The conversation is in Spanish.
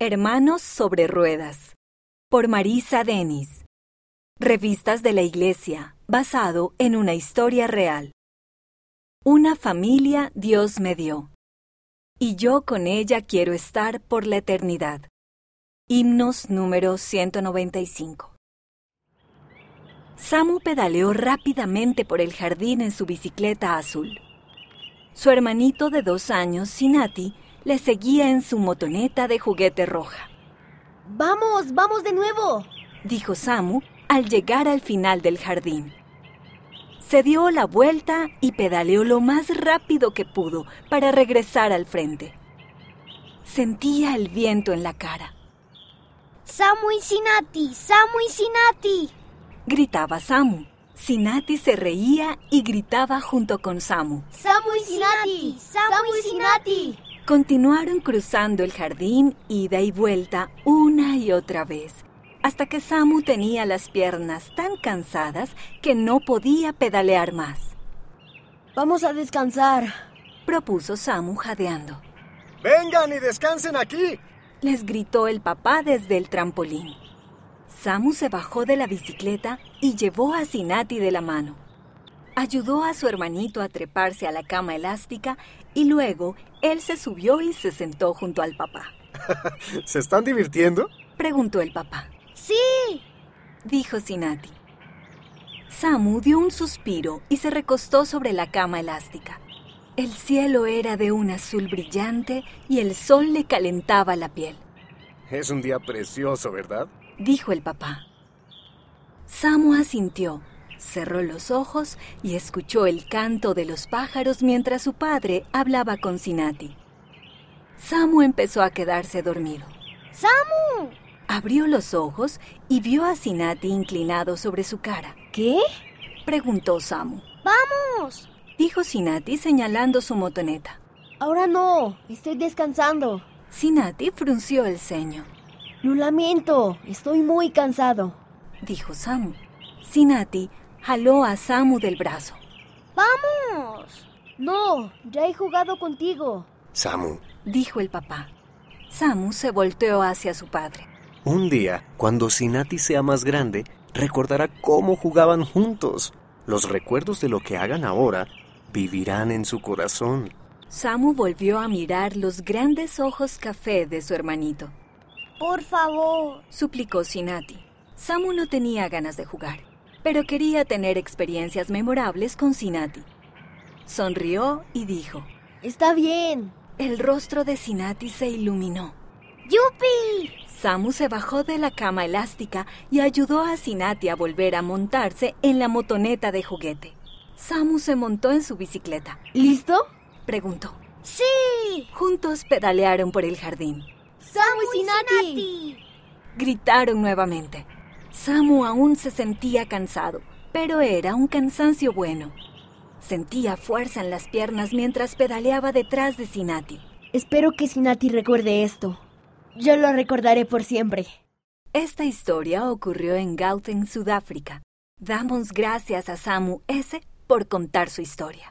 Hermanos sobre Ruedas. Por Marisa Denis. Revistas de la Iglesia, basado en una historia real. Una familia Dios me dio. Y yo con ella quiero estar por la eternidad. Himnos número 195. Samu pedaleó rápidamente por el jardín en su bicicleta azul. Su hermanito de dos años, Sinati, le seguía en su motoneta de juguete roja. ¡Vamos, vamos de nuevo! dijo Samu al llegar al final del jardín. Se dio la vuelta y pedaleó lo más rápido que pudo para regresar al frente. Sentía el viento en la cara. ¡Samu y Sinati! ¡Samu y Sinati! gritaba Samu. Sinati se reía y gritaba junto con Samu. ¡Samu y Sinati! ¡Samu y Sinati! Continuaron cruzando el jardín ida y vuelta una y otra vez, hasta que Samu tenía las piernas tan cansadas que no podía pedalear más. Vamos a descansar, propuso Samu jadeando. Vengan y descansen aquí, les gritó el papá desde el trampolín. Samu se bajó de la bicicleta y llevó a Sinati de la mano. Ayudó a su hermanito a treparse a la cama elástica y luego él se subió y se sentó junto al papá. ¿Se están divirtiendo? Preguntó el papá. Sí, dijo Sinati. Samu dio un suspiro y se recostó sobre la cama elástica. El cielo era de un azul brillante y el sol le calentaba la piel. Es un día precioso, ¿verdad? dijo el papá. Samu asintió, cerró los ojos y escuchó el canto de los pájaros mientras su padre hablaba con Sinati. Samu empezó a quedarse dormido. ¡Samu! Abrió los ojos y vio a Sinati inclinado sobre su cara. ¿Qué? preguntó Samu. ¡Vamos! dijo Sinati señalando su motoneta. Ahora no, estoy descansando. Sinati frunció el ceño. Lo lamento, estoy muy cansado, dijo Samu. Sinati jaló a Samu del brazo. ¡Vamos! No, ya he jugado contigo. Samu, dijo el papá. Samu se volteó hacia su padre. Un día, cuando Sinati sea más grande, recordará cómo jugaban juntos. Los recuerdos de lo que hagan ahora vivirán en su corazón. Samu volvió a mirar los grandes ojos café de su hermanito. Por favor, suplicó Sinati. Samu no tenía ganas de jugar, pero quería tener experiencias memorables con Sinati. Sonrió y dijo, Está bien. El rostro de Sinati se iluminó. ¡Yupi! Samu se bajó de la cama elástica y ayudó a Sinati a volver a montarse en la motoneta de juguete. Samu se montó en su bicicleta. ¿Listo? Preguntó. ¡Sí! Juntos pedalearon por el jardín. ¡Samu y Sinati! Gritaron nuevamente. Samu aún se sentía cansado, pero era un cansancio bueno. Sentía fuerza en las piernas mientras pedaleaba detrás de Sinati. Espero que Sinati recuerde esto. Yo lo recordaré por siempre. Esta historia ocurrió en Gauteng, Sudáfrica. Damos gracias a Samu S. por contar su historia.